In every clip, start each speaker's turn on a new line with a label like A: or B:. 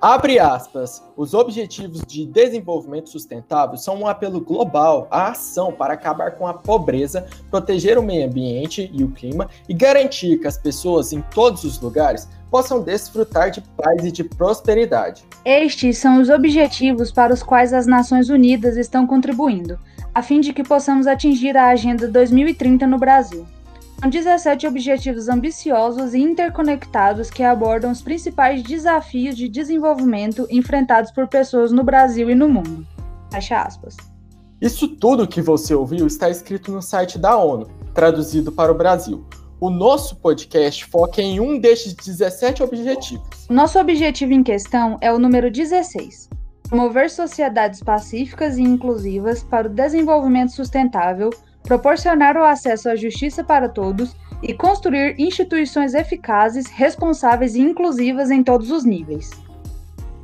A: Abre aspas. Os Objetivos de Desenvolvimento Sustentável são um apelo global à ação para acabar com a pobreza, proteger o meio ambiente e o clima e garantir que as pessoas em todos os lugares possam desfrutar de paz e de prosperidade.
B: Estes são os objetivos para os quais as Nações Unidas estão contribuindo, a fim de que possamos atingir a Agenda 2030 no Brasil. São 17 objetivos ambiciosos e interconectados que abordam os principais desafios de desenvolvimento enfrentados por pessoas no Brasil e no mundo. Fecha aspas.
A: Isso tudo que você ouviu está escrito no site da ONU, traduzido para o Brasil. O nosso podcast foca em um destes 17 objetivos.
B: Nosso objetivo em questão é o número 16: promover sociedades pacíficas e inclusivas para o desenvolvimento sustentável proporcionar o acesso à justiça para todos e construir instituições eficazes, responsáveis e inclusivas em todos os níveis.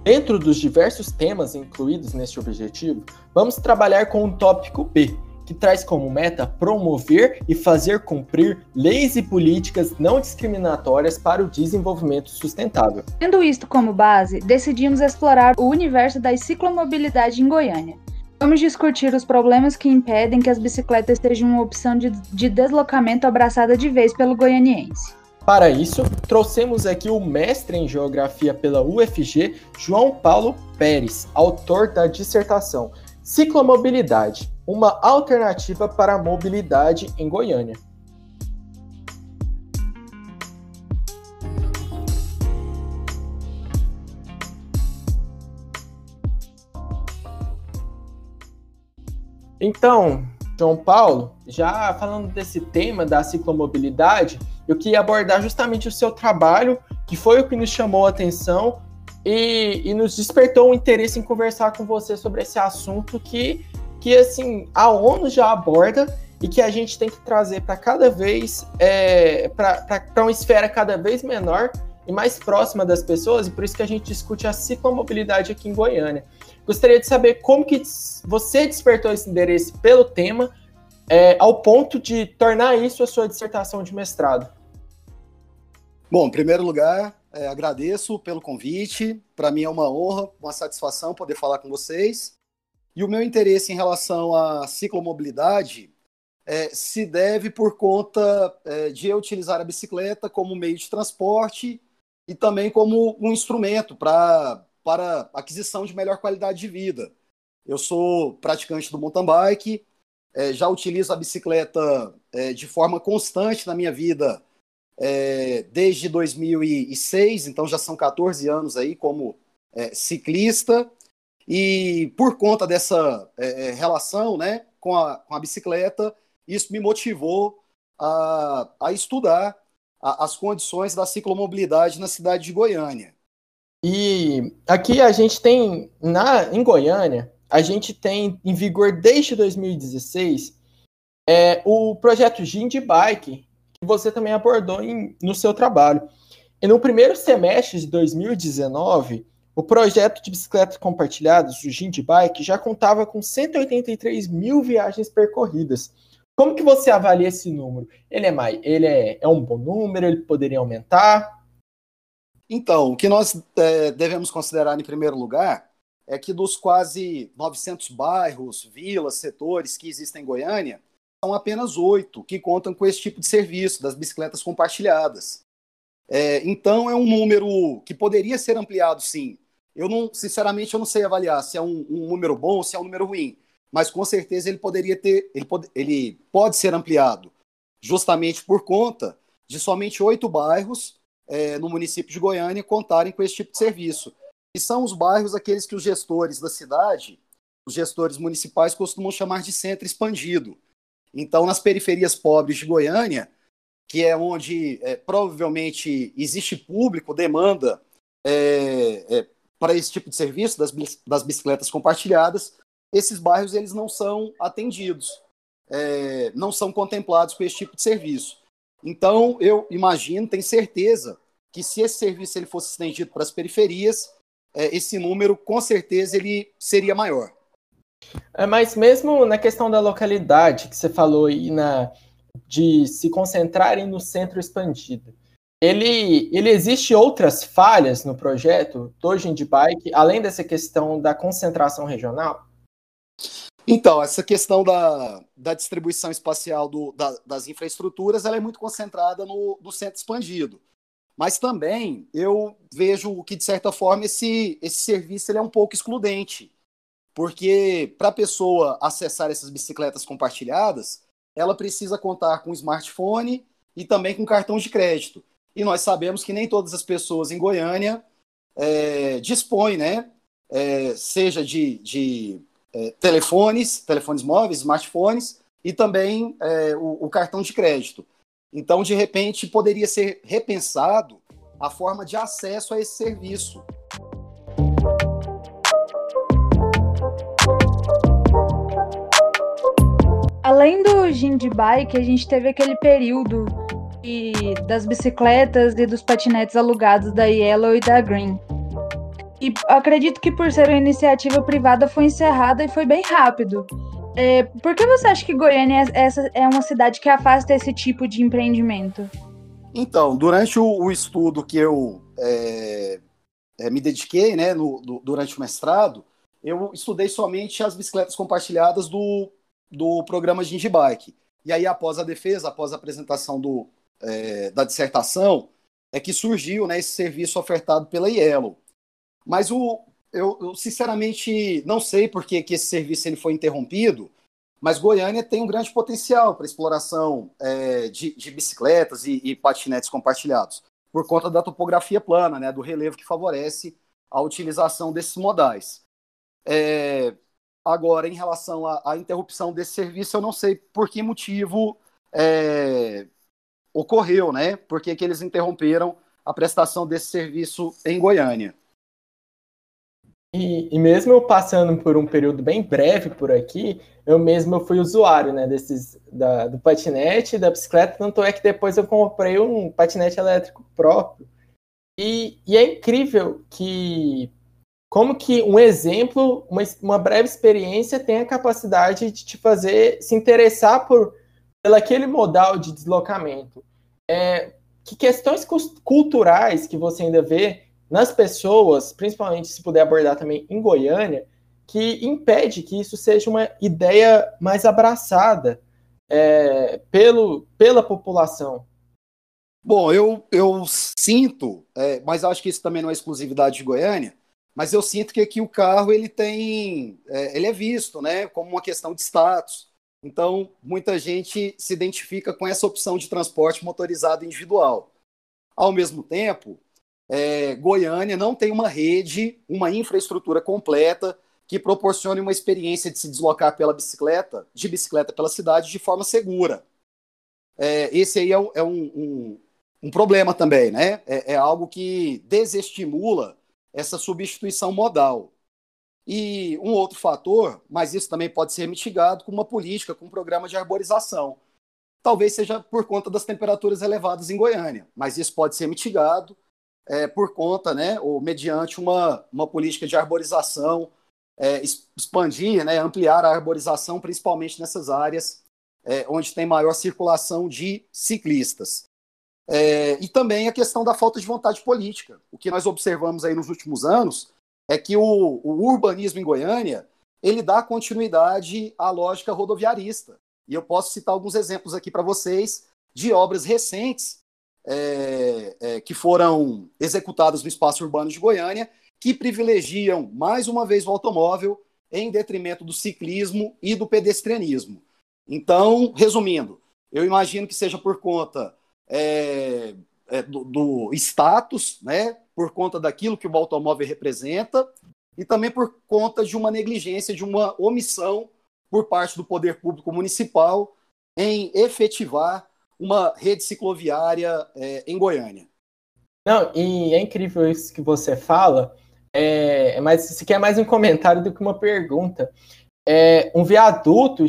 A: Dentro dos diversos temas incluídos neste objetivo, vamos trabalhar com o tópico B, que traz como meta promover e fazer cumprir leis e políticas não discriminatórias para o desenvolvimento sustentável.
B: Tendo isto como base, decidimos explorar o universo da ciclomobilidade em Goiânia, Vamos discutir os problemas que impedem que as bicicletas sejam uma opção de, de deslocamento abraçada de vez pelo goianiense.
A: Para isso, trouxemos aqui o mestre em geografia pela UFG, João Paulo Pérez, autor da dissertação Ciclomobilidade, uma alternativa para a mobilidade em Goiânia. Então, João Paulo, já falando desse tema da ciclomobilidade, eu queria abordar justamente o seu trabalho, que foi o que nos chamou a atenção e, e nos despertou o interesse em conversar com você sobre esse assunto que, que assim, a ONU já aborda e que a gente tem que trazer para cada vez, é, para uma esfera cada vez menor e mais próxima das pessoas, e por isso que a gente discute a ciclomobilidade aqui em Goiânia. Gostaria de saber como que você despertou esse interesse pelo tema é, ao ponto de tornar isso a sua dissertação de mestrado.
C: Bom, em primeiro lugar, é, agradeço pelo convite. Para mim é uma honra, uma satisfação poder falar com vocês. E o meu interesse em relação à ciclomobilidade é, se deve por conta é, de eu utilizar a bicicleta como meio de transporte e também como um instrumento para para aquisição de melhor qualidade de vida. Eu sou praticante do mountain bike, é, já utilizo a bicicleta é, de forma constante na minha vida é, desde 2006, então já são 14 anos aí como é, ciclista. E por conta dessa é, é, relação né, com, a, com a bicicleta, isso me motivou a, a estudar a, as condições da ciclomobilidade na cidade de Goiânia.
A: E aqui a gente tem, na, em Goiânia, a gente tem em vigor desde 2016 é, o projeto Gind Bike, que você também abordou em, no seu trabalho. E no primeiro semestre de 2019, o projeto de bicicletas compartilhadas, o Gind Bike, já contava com 183 mil viagens percorridas. Como que você avalia esse número? Ele é mais, ele é, é um bom número? Ele poderia aumentar?
C: Então, o que nós é, devemos considerar em primeiro lugar é que dos quase 900 bairros, vilas, setores que existem em Goiânia, são apenas oito que contam com esse tipo de serviço, das bicicletas compartilhadas. É, então, é um número que poderia ser ampliado, sim. Eu não, sinceramente, eu não sei avaliar se é um, um número bom ou se é um número ruim, mas com certeza ele poderia ter, ele pode, ele pode ser ampliado, justamente por conta de somente oito bairros é, no município de Goiânia contarem com esse tipo de serviço. E são os bairros aqueles que os gestores da cidade, os gestores municipais costumam chamar de centro expandido. Então, nas periferias pobres de Goiânia, que é onde é, provavelmente existe público, demanda é, é, para esse tipo de serviço das, das bicicletas compartilhadas, esses bairros eles não são atendidos, é, não são contemplados com esse tipo de serviço. Então, eu imagino, tenho certeza, que se esse serviço ele fosse estendido para as periferias, é, esse número, com certeza, ele seria maior.
A: É, mas mesmo na questão da localidade que você falou aí, na, de se concentrarem no centro expandido, ele, ele existe outras falhas no projeto do Bike, além dessa questão da concentração regional?
C: Então, essa questão da, da distribuição espacial do, da, das infraestruturas ela é muito concentrada no, no centro expandido. Mas também eu vejo que, de certa forma, esse, esse serviço ele é um pouco excludente. Porque para a pessoa acessar essas bicicletas compartilhadas, ela precisa contar com smartphone e também com cartão de crédito. E nós sabemos que nem todas as pessoas em Goiânia é, dispõem, né? É, seja de, de é, telefones, telefones móveis, smartphones e também é, o, o cartão de crédito. Então, de repente, poderia ser repensado a forma de acesso a esse serviço.
B: Além do Gind Bike, a gente teve aquele período de, das bicicletas e dos patinetes alugados da Yellow e da Green. E acredito que por ser uma iniciativa privada foi encerrada e foi bem rápido. É, por que você acha que Goiânia é, essa é uma cidade que afasta esse tipo de empreendimento?
C: Então, durante o, o estudo que eu é, é, me dediquei, né, no, do, durante o mestrado, eu estudei somente as bicicletas compartilhadas do, do programa Gingibike. E aí, após a defesa, após a apresentação do, é, da dissertação, é que surgiu né, esse serviço ofertado pela Yellow. Mas o, eu, eu, sinceramente não sei por que, que esse serviço ele foi interrompido, mas Goiânia tem um grande potencial para exploração é, de, de, bicicletas e, e, patinetes compartilhados, por conta da topografia plana, né, do relevo que favorece a utilização desses modais. É, agora, em relação à, interrupção desse serviço, eu não sei por que motivo é, ocorreu, né? Por que, que eles interromperam a prestação desse serviço em Goiânia.
A: E, e, mesmo eu passando por um período bem breve por aqui, eu mesmo fui usuário né, desses, da, do patinete, da bicicleta, tanto é que depois eu comprei um patinete elétrico próprio. E, e é incrível que como que um exemplo, uma, uma breve experiência tem a capacidade de te fazer se interessar por pelo aquele modal de deslocamento. É, que questões culturais que você ainda vê nas pessoas, principalmente se puder abordar também em Goiânia, que impede que isso seja uma ideia mais abraçada é, pelo, pela população?
C: Bom, eu, eu sinto, é, mas acho que isso também não é exclusividade de Goiânia, mas eu sinto que aqui o carro ele tem, é, ele é visto, né, como uma questão de status. Então, muita gente se identifica com essa opção de transporte motorizado individual. Ao mesmo tempo, é, Goiânia não tem uma rede, uma infraestrutura completa que proporcione uma experiência de se deslocar pela bicicleta, de bicicleta pela cidade de forma segura. É, esse aí é, um, é um, um, um, problema também, né? É, é, algo que desestimula essa substituição modal. E um outro fator, mas isso também pode ser mitigado com uma política, com um programa de arborização. Talvez seja por conta das temperaturas elevadas em Goiânia, mas isso pode ser mitigado é, por conta, né, ou mediante uma, uma política de arborização, é, expandir, né, ampliar a arborização, principalmente nessas áreas é, onde tem maior circulação de ciclistas. É, e também a questão da falta de vontade política. O que nós observamos aí nos últimos anos é que o, o urbanismo em Goiânia ele dá continuidade à lógica rodoviarista. E eu posso citar alguns exemplos aqui para vocês de obras recentes é, é, que foram executadas no espaço urbano de Goiânia, que privilegiam mais uma vez o automóvel em detrimento do ciclismo e do pedestrianismo. Então, resumindo, eu imagino que seja por conta é, é do, do, status, né, por conta daquilo que o automóvel representa, e também por conta de uma negligência, de uma omissão por parte do poder público municipal em efetivar uma rede cicloviária é, em Goiânia.
A: Não, e é incrível isso que você fala, é, mas isso aqui é mais um comentário do que uma pergunta. É, um viaduto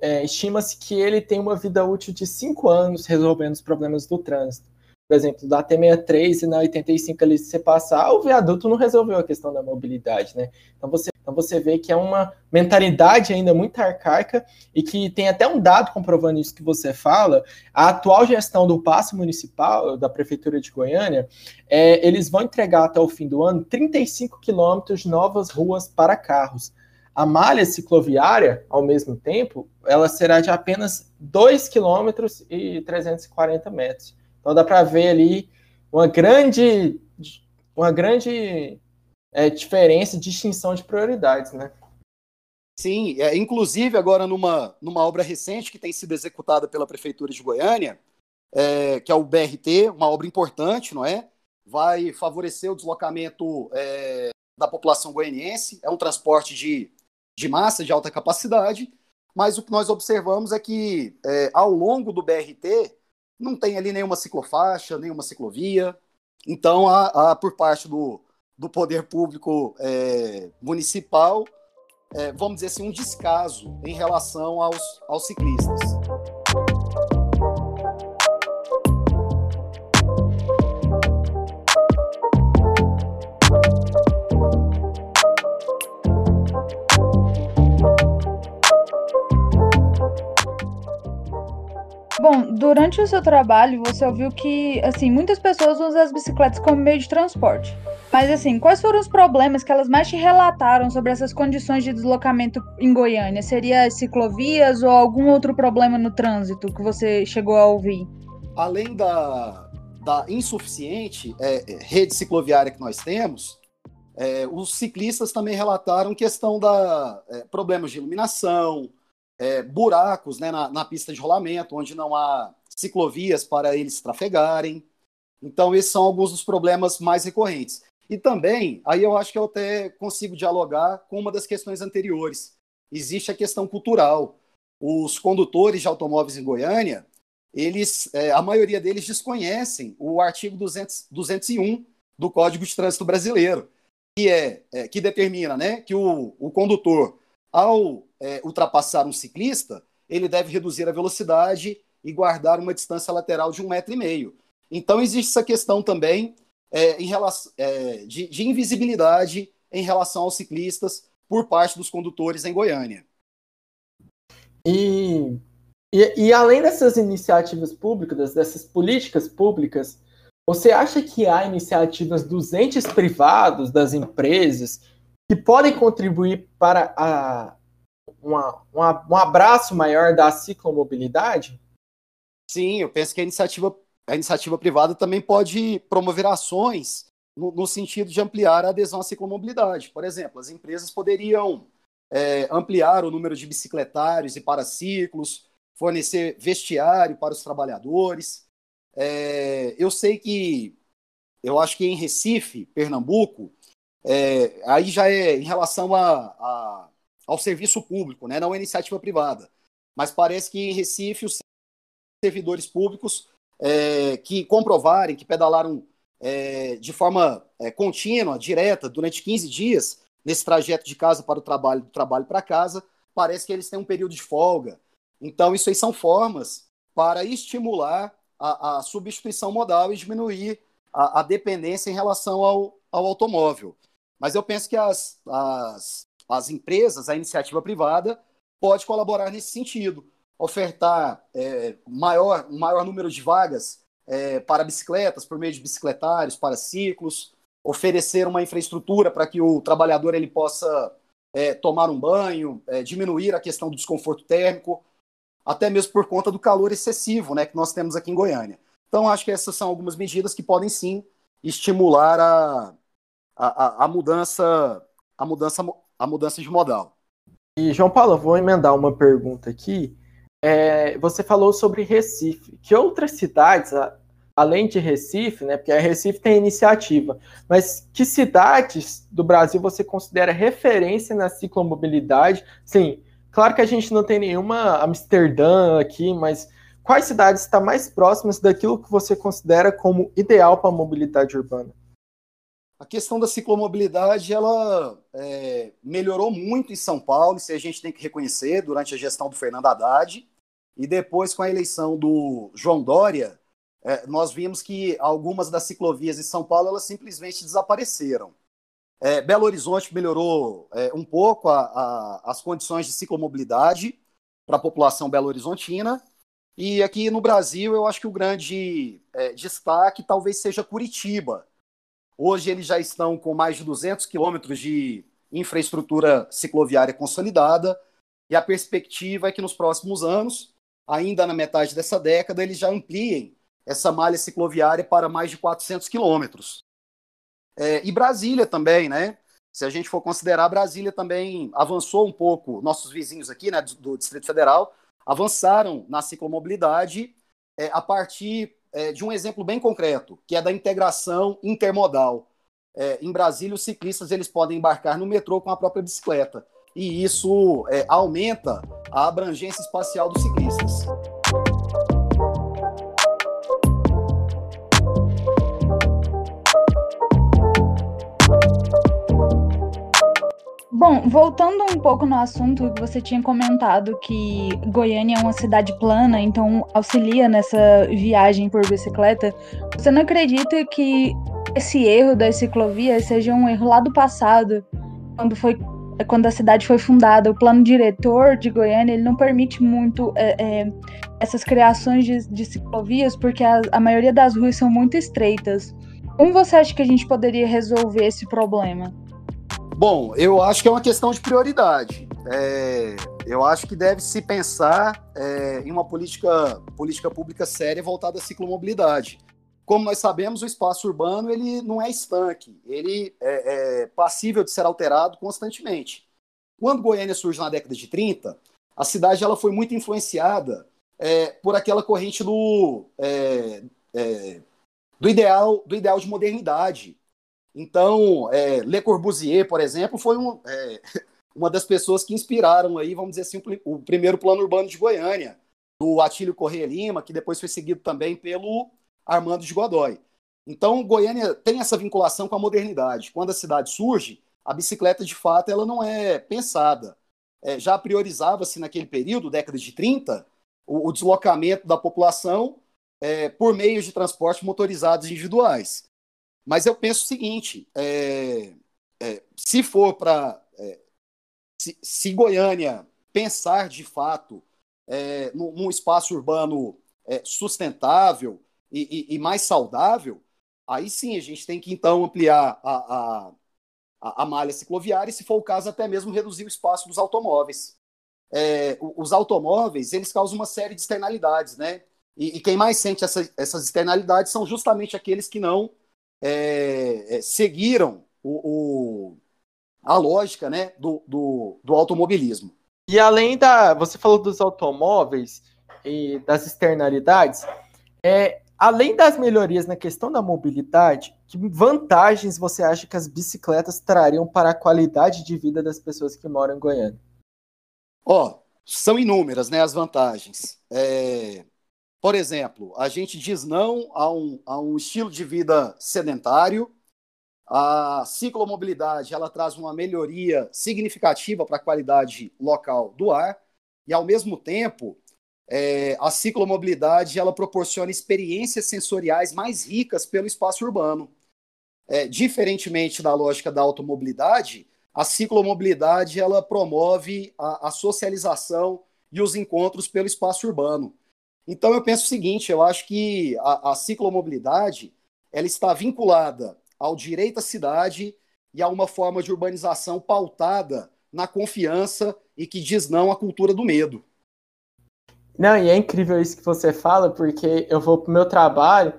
A: é, estima-se que ele tem uma vida útil de cinco anos resolvendo os problemas do trânsito. Por exemplo, da T63 e na 85 ali, se você passar, o viaduto não resolveu a questão da mobilidade, né? Então você Então você vê que é uma mentalidade ainda muito arcaica e que tem até um dado comprovando isso que você fala. A atual gestão do passe municipal da prefeitura de Goiânia, é, eles vão entregar até o fim do ano 35 quilômetros de novas ruas para carros. A malha cicloviária, ao mesmo tempo, ela será de apenas 2 km e 340 metros. Então dá para ver ali uma grande, uma grande é, diferença, distinção de prioridades, né?
C: Sim, é, inclusive agora numa, numa obra recente que tem sido executada pela Prefeitura de Goiânia, é, que é o BRT, uma obra importante, não é? Vai favorecer o deslocamento é, da população goianiense, é um transporte de de massa de alta capacidade, mas o que nós observamos é que é, ao longo do BRT não tem ali nenhuma ciclofaixa, nenhuma ciclovia. Então, há, há por parte do, do poder público é, municipal, é, vamos dizer assim, um descaso em relação aos, aos ciclistas.
B: Bom, durante o seu trabalho, você ouviu que, assim, muitas pessoas usam as bicicletas como meio de transporte. Mas, assim, quais foram os problemas que elas mais te relataram sobre essas condições de deslocamento em Goiânia? Seria ciclovias ou algum outro problema no trânsito que você chegou a ouvir?
C: Além da, da insuficiente é, rede cicloviária que nós temos, é, os ciclistas também relataram questão da é, problemas de iluminação, é, buracos né, na, na, pista de rolamento, onde não há ciclovias para eles trafegarem. Então, esses são alguns dos problemas mais recorrentes. E também, aí eu acho que eu até consigo dialogar com uma das questões anteriores. Existe a questão cultural. Os condutores de automóveis em Goiânia, eles, é, a maioria deles desconhecem o artigo 200, 201 do Código de Trânsito Brasileiro, que é, é que determina, né, que o, o condutor, ao é, ultrapassar um ciclista, ele deve reduzir a velocidade e guardar uma distância lateral de um metro e meio. Então existe essa questão também é, em relação, é, de, de invisibilidade em relação aos ciclistas por parte dos condutores em Goiânia.
A: E, e, e, além dessas iniciativas públicas, dessas políticas públicas, você acha que há iniciativas dos entes privados, das empresas, que podem contribuir para a, uma, uma, um abraço maior da ciclomobilidade?
C: Sim, eu penso que a iniciativa, a iniciativa privada também pode promover ações no, no sentido de ampliar a adesão à ciclomobilidade. Por exemplo, as empresas poderiam é, ampliar o número de bicicletários e paraciclos, fornecer vestiário para os trabalhadores. É, eu sei que, eu acho que em Recife, Pernambuco, é, aí já é em relação a, a ao serviço público, né, não à iniciativa privada. Mas parece que em Recife os servidores públicos é, que comprovarem que pedalaram é, de forma é, contínua, direta, durante 15 dias, nesse trajeto de casa para o trabalho, do trabalho para casa, parece que eles têm um período de folga. Então, isso aí são formas para estimular a, a substituição modal e diminuir a, a, dependência em relação ao, ao automóvel. Mas eu penso que as, as as empresas, a iniciativa privada, pode colaborar nesse sentido, ofertar é, maior, maior número de vagas é, para bicicletas, por meio de bicicletários, para ciclos, oferecer uma infraestrutura para que o trabalhador ele possa é, tomar um banho, é, diminuir a questão do desconforto térmico, até mesmo por conta do calor excessivo né, que nós temos aqui em Goiânia. Então, acho que essas são algumas medidas que podem sim estimular a, a, a mudança a mudança a mudança de modal.
A: E, João Paulo, vou emendar uma pergunta aqui. É, você falou sobre Recife. Que outras cidades, além de Recife, né, porque a Recife tem iniciativa, mas que cidades do Brasil você considera referência na ciclomobilidade? Sim, claro que a gente não tem nenhuma Amsterdã aqui, mas quais cidades estão mais próximas daquilo que você considera como ideal para a mobilidade urbana?
C: A questão da ciclomobilidade ela é, melhorou muito em São Paulo, isso a gente tem que reconhecer durante a gestão do Fernando Haddad. E depois, com a eleição do João Dória, é, nós vimos que algumas das ciclovias em São Paulo elas simplesmente desapareceram. É, Belo Horizonte melhorou é, um pouco a, a, as condições de ciclomobilidade para a população belo-horizontina. E aqui no Brasil, eu acho que o grande é, destaque talvez seja Curitiba. Hoje eles já estão com mais de 200 quilômetros de infraestrutura cicloviária consolidada, e a perspectiva é que nos próximos anos, ainda na metade dessa década, eles já ampliem essa malha cicloviária para mais de 400 quilômetros. É, e Brasília também, né? Se a gente for considerar, Brasília também avançou um pouco, nossos vizinhos aqui, né, do, Distrito Federal, avançaram na ciclomobilidade é, a partir é, de um exemplo bem concreto, que é da integração intermodal. É, em Brasília, os ciclistas eles podem embarcar no metrô com a própria bicicleta, e isso é, aumenta a abrangência espacial dos ciclistas.
B: Bom, voltando um pouco no assunto que você tinha comentado que Goiânia é uma cidade plana, então auxilia nessa viagem por bicicleta. Você não acredita que esse erro das ciclovias seja um erro lá do passado, quando foi quando a cidade foi fundada, o plano diretor de Goiânia ele não permite muito é, é, essas criações de, de ciclovias, porque a, a maioria das ruas são muito estreitas. Como você acha que a gente poderia resolver esse problema?
C: Bom, eu acho que é uma questão de prioridade. É, eu acho que deve se pensar é, em uma política, política pública séria voltada à ciclomobilidade. Como nós sabemos, o espaço urbano ele não é estanque, ele é, é passível de ser alterado constantemente. Quando Goiânia surge na década de 30, a cidade ela foi muito influenciada é, por aquela corrente do, é, é, do, ideal, do ideal de modernidade, então, é, Le Corbusier, por exemplo, foi um, é, uma das pessoas que inspiraram aí, vamos dizer assim, o, primeiro plano urbano de Goiânia, do Atílio Correia Lima, que depois foi seguido também pelo Armando de Godoy. Então, Goiânia tem essa vinculação com a modernidade. Quando a cidade surge, a bicicleta, de fato, ela não é pensada. É, já priorizava-se naquele período, década de 30, o, o deslocamento da população é, por meios de transporte motorizados individuais. Mas eu penso o seguinte: é, é, se for para. É, se, se, Goiânia pensar de fato é, num, num, espaço urbano sustentável e, e, e, mais saudável, aí sim a gente tem que então ampliar a, a, a, malha cicloviária e, se for o caso, até mesmo reduzir o espaço dos automóveis. É, os automóveis eles causam uma série de externalidades, né? E, e quem mais sente essa, essas externalidades são justamente aqueles que não é, é, seguiram o, o, a lógica né, do, do, do automobilismo.
A: E além da. Você falou dos automóveis e das externalidades, é, além das melhorias na questão da mobilidade, que vantagens você acha que as bicicletas trariam para a qualidade de vida das pessoas que moram em Goiânia?
C: Ó, oh, são inúmeras né, as vantagens. É, por exemplo, a gente diz não a um, a um estilo de vida sedentário. A ciclomobilidade ela traz uma melhoria significativa para a qualidade local do ar e, ao mesmo tempo, é, a ciclomobilidade ela proporciona experiências sensoriais mais ricas pelo espaço urbano. É, diferentemente da lógica da automobilidade, a ciclomobilidade ela promove a, a socialização e os encontros pelo espaço urbano. Então eu penso o seguinte, eu acho que a, a ciclomobilidade ela está vinculada ao direito à cidade e a uma forma de urbanização pautada na confiança e que diz não à cultura do medo.
A: Não, e é incrível isso que você fala, porque eu vou pro meu trabalho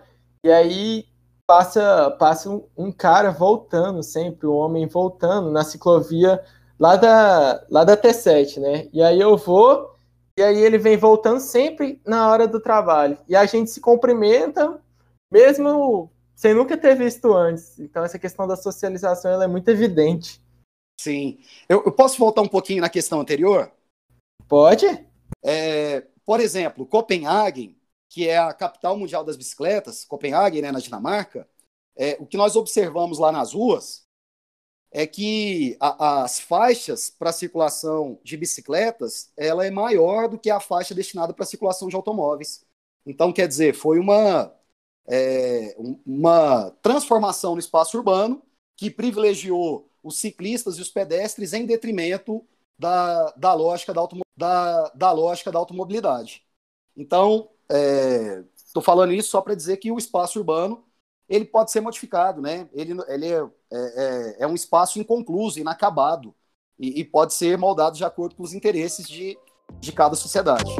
A: e aí passa, passa um, um cara voltando sempre, um homem voltando na ciclovia lá da, lá da T7, né? E aí eu vou e aí ele vem voltando sempre na hora do trabalho. E a gente se cumprimenta, mesmo sem nunca ter visto antes. Então essa questão da socialização ela é muito evidente.
C: Sim. Eu, eu posso voltar um pouquinho na questão anterior?
A: Pode.
C: É, por exemplo, Copenhague, que é a capital mundial das bicicletas, Copenhague, né, na Dinamarca, é, o que nós observamos lá nas ruas é que a, as faixas para circulação de bicicletas ela é maior do que a faixa destinada para circulação de automóveis. Então, quer dizer, foi uma, é, uma transformação no espaço urbano que privilegiou os ciclistas e os pedestres em detrimento da, da, lógica, da, da, da lógica da automobilidade. Então, estou é, falando isso só para dizer que o espaço urbano ele pode ser modificado, né? Ele, ele é, é, é um espaço inconcluso, inacabado, e, e, pode ser moldado de acordo com os interesses de, de cada sociedade.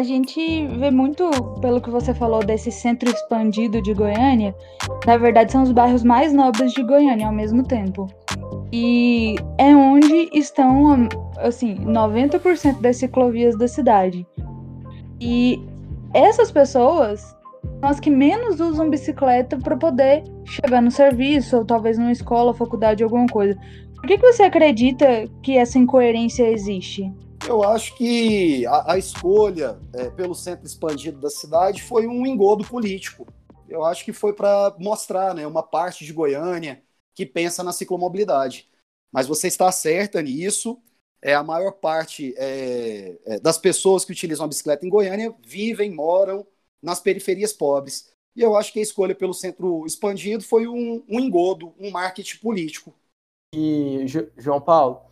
B: A gente vê muito, pelo que você falou, desse centro expandido de Goiânia. Na verdade, são os bairros mais nobres de Goiânia ao mesmo tempo. E é onde estão, assim, 90% das ciclovias da cidade. E essas pessoas são as que menos usam bicicleta para poder chegar no serviço, ou talvez numa escola, faculdade, alguma coisa. Por que, que você acredita que essa incoerência existe?
C: Eu acho que a, a escolha é, pelo centro expandido da cidade foi um engodo político. Eu acho que foi para mostrar né, uma parte de Goiânia que pensa na ciclomobilidade. Mas você está certa nisso. É, a maior parte é, é, das pessoas que utilizam a bicicleta em Goiânia vivem, moram nas periferias pobres. E eu acho que a escolha pelo centro expandido foi um, um engodo, um marketing político.
A: E, João Paulo,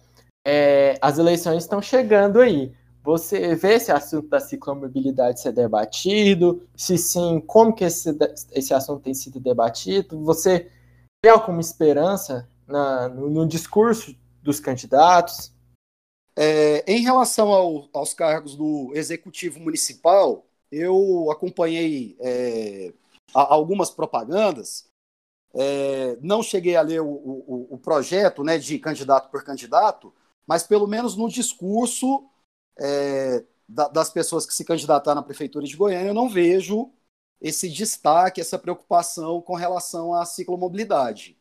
A: é, as eleições estão chegando aí. Você vê esse assunto da ciclomobilidade ser debatido? Se sim, como que esse, esse assunto tem sido debatido? Você tem alguma esperança na, no, no, discurso dos candidatos?
C: É, em relação ao, aos cargos do executivo municipal, eu acompanhei é, algumas propagandas. É, não cheguei a ler o, o, o projeto né, de candidato por candidato, mas pelo menos no discurso é, da, das pessoas que se candidataram à Prefeitura de Goiânia, eu não vejo esse destaque, essa preocupação com relação à ciclomobilidade.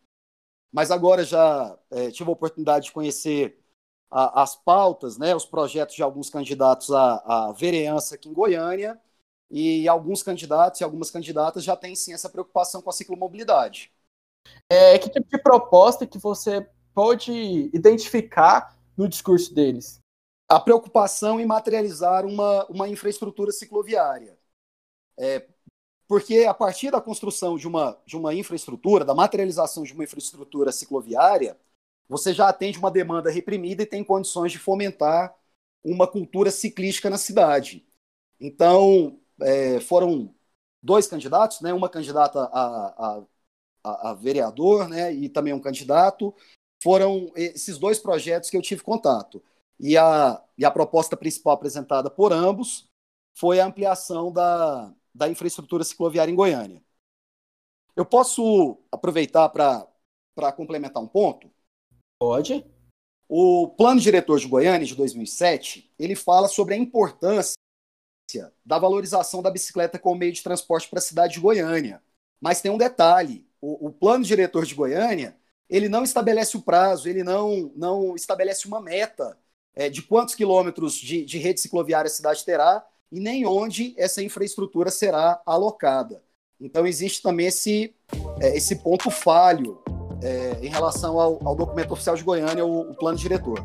C: Mas agora já é, tive a oportunidade de conhecer a, as pautas, né, os projetos de alguns candidatos à, à vereança aqui em Goiânia, e alguns candidatos e algumas candidatas já têm sim essa preocupação com a ciclomobilidade.
A: É, que tipo de proposta que você pode identificar no discurso deles?
C: A preocupação em materializar uma, uma infraestrutura cicloviária. É, porque a partir da construção de uma, de uma infraestrutura, da materialização de uma infraestrutura cicloviária, você já atende uma demanda reprimida e tem condições de fomentar uma cultura ciclística na cidade. Então, é, foram dois candidatos, né, uma candidata a, a, a, vereador né, e também um candidato, foram esses dois projetos que eu tive contato. E a, e a proposta principal apresentada por ambos foi a ampliação da, da infraestrutura cicloviária em Goiânia. Eu posso aproveitar para complementar um ponto?
A: Pode.
C: O Plano Diretor de Goiânia, de 2007, ele fala sobre a importância da valorização da bicicleta como meio de transporte para a cidade de Goiânia. Mas tem um detalhe: o, o Plano Diretor de Goiânia ele não estabelece o prazo, ele não, não estabelece uma meta é, de quantos quilômetros de, de rede cicloviária a cidade terá e nem onde essa infraestrutura será alocada. Então, existe também esse, é, esse ponto falho é, em relação ao, ao, documento oficial de Goiânia, o, o plano diretor.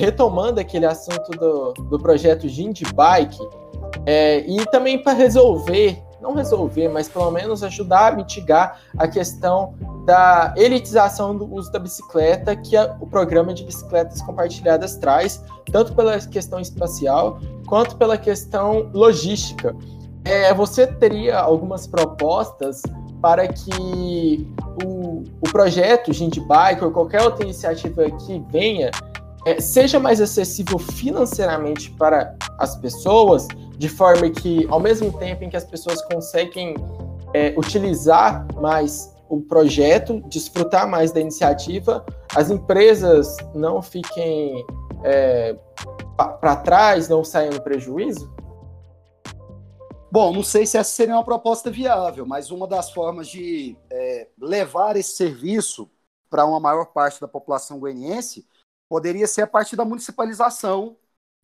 A: Retomando aquele assunto do, do projeto Gind Bike, é, e também para resolver, não resolver, mas pelo menos ajudar a mitigar a questão da elitização do uso da bicicleta que a, o programa de bicicletas compartilhadas traz, tanto pela questão espacial quanto pela questão logística. É, você teria algumas propostas para que o, o projeto Gind Bike ou qualquer outra iniciativa que venha é, seja mais acessível financeiramente para as pessoas, de forma que, ao mesmo tempo em que as pessoas conseguem é, utilizar mais o projeto, desfrutar mais da iniciativa, as empresas não fiquem é, para trás, não saiam no prejuízo?
C: Bom, não sei se essa seria uma proposta viável, mas uma das formas de é, levar esse serviço para uma maior parte da população goianiense poderia ser a partir da municipalização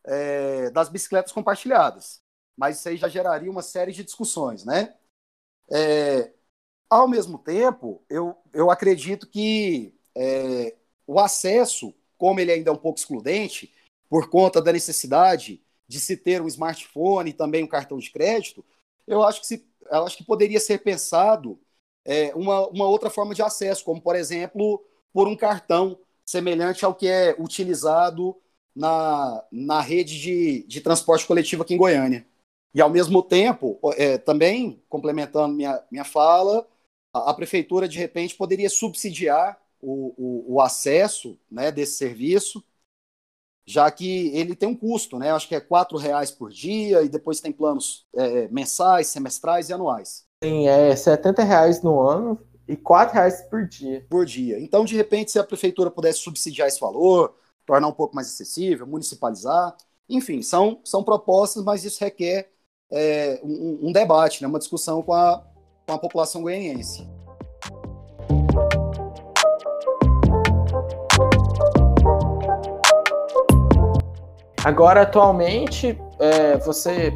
C: é, das bicicletas compartilhadas. mas isso aí já geraria uma série de discussões, né? É, ao mesmo tempo, eu, eu acredito que é, o acesso, como ele ainda é um pouco excludente, por conta da necessidade de se ter um smartphone e também um cartão de crédito, eu acho que, se, eu acho que poderia ser pensado é, uma, uma outra forma de acesso, como, por exemplo, por um cartão semelhante ao que é utilizado na, na rede de, de transporte coletivo aqui em Goiânia. E, ao mesmo tempo, é, também, complementando minha, minha fala, a, a, prefeitura, de repente, poderia subsidiar o, o, o, acesso né, desse serviço, já que ele tem um custo, né? Acho que é R$ reais por dia, e depois tem planos é, mensais, semestrais e anuais.
A: Sim, é R$ reais no ano e R$ reais por dia.
C: Por dia. Então, de repente, se a prefeitura pudesse subsidiar esse valor, tornar um pouco mais acessível, municipalizar, enfim, são, são propostas, mas isso requer é, um, um, debate, né, uma discussão com a, com a população goianiense.
A: Agora, atualmente, é, você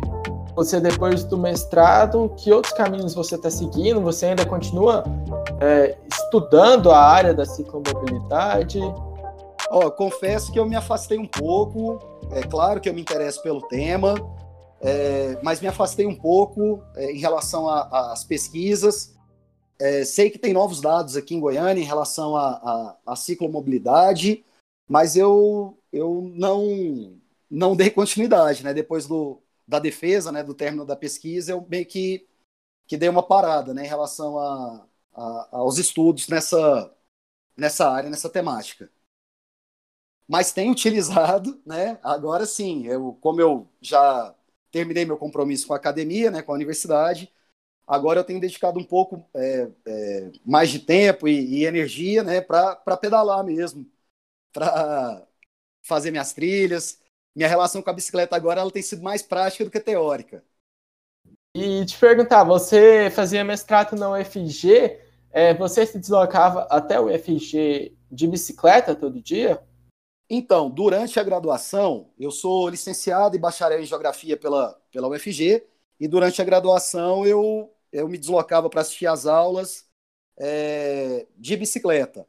A: você depois do mestrado, que outros caminhos você está seguindo? Você ainda continua é, estudando a área da ciclomobilidade?
C: Oh, confesso que eu me afastei um pouco. É claro que eu me interesso pelo tema, é, mas me afastei um pouco é, em relação às pesquisas. É, sei que tem novos dados aqui em Goiânia em relação à ciclomobilidade, mas eu, eu não, não dei continuidade. Né? Depois do, da defesa, né, do término da pesquisa, eu meio que, que dei uma parada né, em relação a, a, aos estudos nessa, nessa área, nessa temática. Mas tenho utilizado, né? Agora sim, eu, como eu já terminei meu compromisso com a academia, né, com a universidade, agora eu tenho dedicado um pouco é, é, mais de tempo e, e energia né, para pedalar mesmo, para fazer minhas trilhas, minha relação com a bicicleta agora ela tem sido mais prática do que teórica.
A: E te perguntar, você fazia mestrado na UFG, é, você se deslocava até o UFG de bicicleta todo dia?
C: Então, durante a graduação, eu sou licenciado e bacharel em Geografia pela, pela UFG, e durante a graduação eu, eu me deslocava para assistir às aulas é, de bicicleta.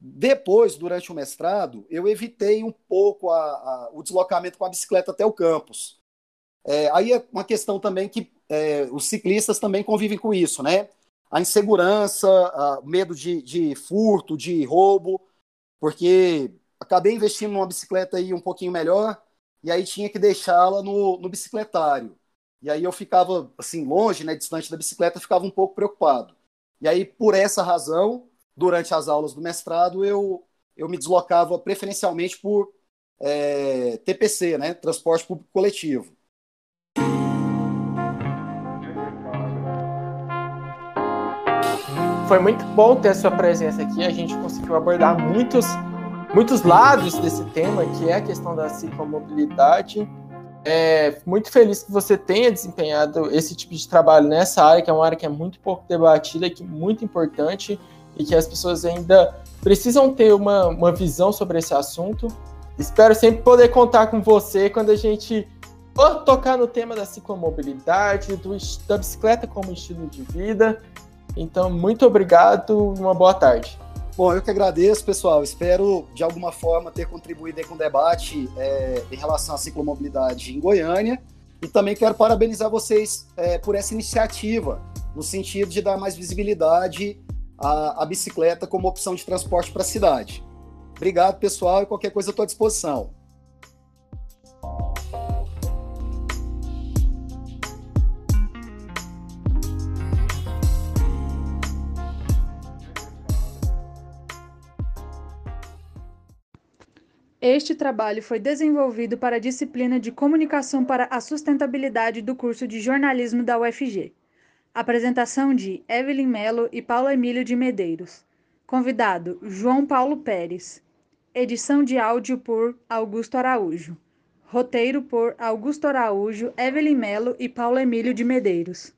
C: Depois, durante o mestrado, eu evitei um pouco a, a, o deslocamento com a bicicleta até o campus. É, aí é uma questão também que é, os ciclistas também convivem com isso, né? A insegurança, o medo de, de furto, de roubo, porque acabei investindo numa bicicleta aí um pouquinho melhor e aí tinha que deixá-la no, no bicicletário. E aí eu ficava assim longe, né, distante da bicicleta, ficava um pouco preocupado. E aí por essa razão durante as aulas do mestrado, eu, eu me deslocava preferencialmente por é, TPC, né? Transporte Público Coletivo.
A: Foi muito bom ter a sua presença aqui. A gente conseguiu abordar muitos, muitos lados desse tema, que é a questão da ciclomobilidade. É, muito feliz que você tenha desempenhado esse tipo de trabalho nessa área, que é uma área que é muito pouco debatida que é muito importante e que as pessoas ainda precisam ter uma, uma visão sobre esse assunto. Espero sempre poder contar com você quando a gente for tocar no tema da ciclomobilidade, do, da bicicleta como estilo de vida. Então, muito obrigado e uma boa tarde.
C: Bom, eu que agradeço, pessoal. Espero, de alguma forma, ter contribuído com o debate é, em relação à ciclomobilidade em Goiânia. E também quero parabenizar vocês é, por essa iniciativa, no sentido de dar mais visibilidade a, a bicicleta como opção de transporte para a cidade. Obrigado, pessoal, e qualquer coisa eu estou à disposição.
B: Este trabalho foi desenvolvido para a disciplina de Comunicação para a Sustentabilidade do curso de Jornalismo da UFG. Apresentação de Evelyn Melo e Paulo Emílio de Medeiros. Convidado João Paulo Pérez. Edição de áudio por Augusto Araújo. Roteiro por Augusto Araújo, Evelyn Melo e Paulo Emílio de Medeiros.